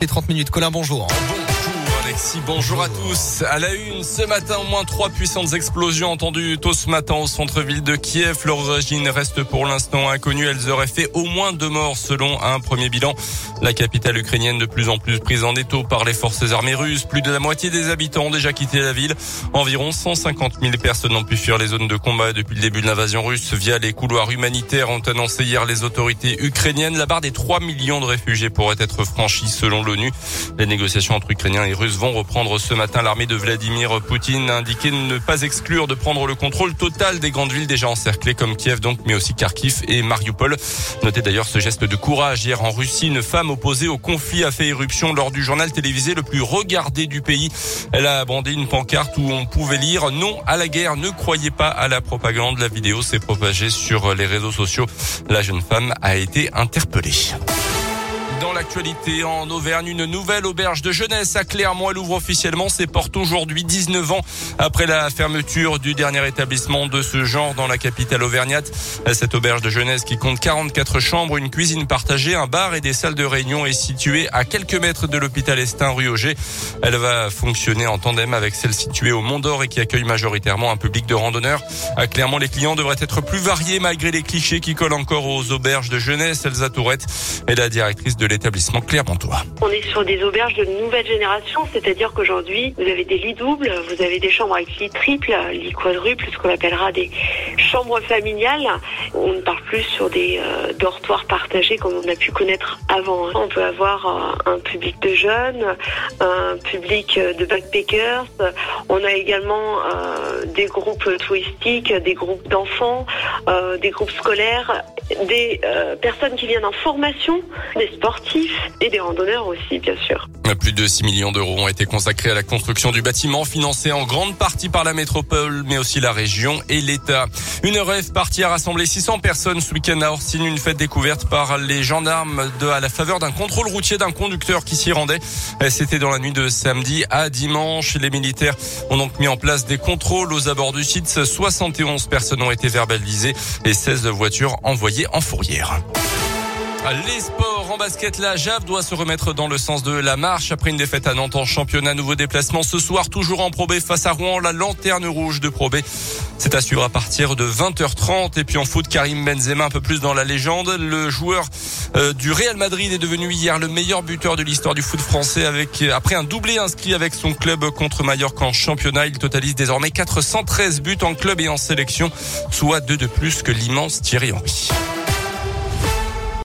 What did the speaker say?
Les 30 minutes. Colin, bonjour. Alexis, bonjour à tous. À la une, ce matin, au moins trois puissantes explosions entendues tôt ce matin au centre-ville de Kiev. Leur origine reste pour l'instant inconnue. Elles auraient fait au moins deux morts selon un premier bilan. La capitale ukrainienne de plus en plus prise en étau par les forces armées russes. Plus de la moitié des habitants ont déjà quitté la ville. Environ 150 000 personnes ont pu fuir les zones de combat depuis le début de l'invasion russe via les couloirs humanitaires, ont annoncé hier les autorités ukrainiennes. La barre des 3 millions de réfugiés pourrait être franchie selon l'ONU. Les négociations entre Ukrainiens et Russes vont reprendre ce matin. L'armée de Vladimir Poutine a indiqué ne pas exclure de prendre le contrôle total des grandes villes déjà encerclées comme Kiev donc, mais aussi Kharkiv et Mariupol. Notez d'ailleurs ce geste de courage. Hier en Russie, une femme opposée au conflit a fait éruption lors du journal télévisé le plus regardé du pays. Elle a brandi une pancarte où on pouvait lire non à la guerre, ne croyez pas à la propagande. La vidéo s'est propagée sur les réseaux sociaux. La jeune femme a été interpellée. Dans l'actualité en Auvergne, une nouvelle auberge de jeunesse à Clermont. Elle ouvre officiellement ses portes aujourd'hui, 19 ans après la fermeture du dernier établissement de ce genre dans la capitale auvergnate. Cette auberge de jeunesse qui compte 44 chambres, une cuisine partagée, un bar et des salles de réunion est située à quelques mètres de l'hôpital Estin rue Auger. Elle va fonctionner en tandem avec celle située au Mont d'Or et qui accueille majoritairement un public de randonneurs. À Clermont, les clients devraient être plus variés malgré les clichés qui collent encore aux auberges de jeunesse. Elsa Tourette est la directrice de l'établissement. On est sur des auberges de nouvelle génération, c'est-à-dire qu'aujourd'hui, vous avez des lits doubles, vous avez des chambres avec lits triples, lits quadruples, ce qu'on appellera des chambres familiales. On ne parle plus sur des euh, dortoirs partagés comme on a pu connaître avant. On peut avoir euh, un public de jeunes, un public de backpackers. On a également euh, des groupes touristiques, des groupes d'enfants, euh, des groupes scolaires, des euh, personnes qui viennent en formation, des et des randonneurs aussi, bien sûr. Plus de 6 millions d'euros ont été consacrés à la construction du bâtiment, financé en grande partie par la métropole, mais aussi la région et l'État. Une rêve partie à rassembler 600 personnes ce week-end à Orsine, une fête découverte par les gendarmes à la faveur d'un contrôle routier d'un conducteur qui s'y rendait. C'était dans la nuit de samedi à dimanche. Les militaires ont donc mis en place des contrôles aux abords du site. 71 personnes ont été verbalisées et 16 voitures envoyées en fourrière. Les sports en basket, la Jave doit se remettre dans le sens de la marche après une défaite à Nantes en championnat. Nouveau déplacement ce soir, toujours en Pro B face à Rouen, la lanterne rouge de Pro B. C'est à suivre à partir de 20h30. Et puis en foot, Karim Benzema un peu plus dans la légende. Le joueur euh, du Real Madrid est devenu hier le meilleur buteur de l'histoire du foot français après un doublé inscrit avec son club contre Mallorca en championnat. Il totalise désormais 413 buts en club et en sélection, soit deux de plus que l'immense Thierry Henry.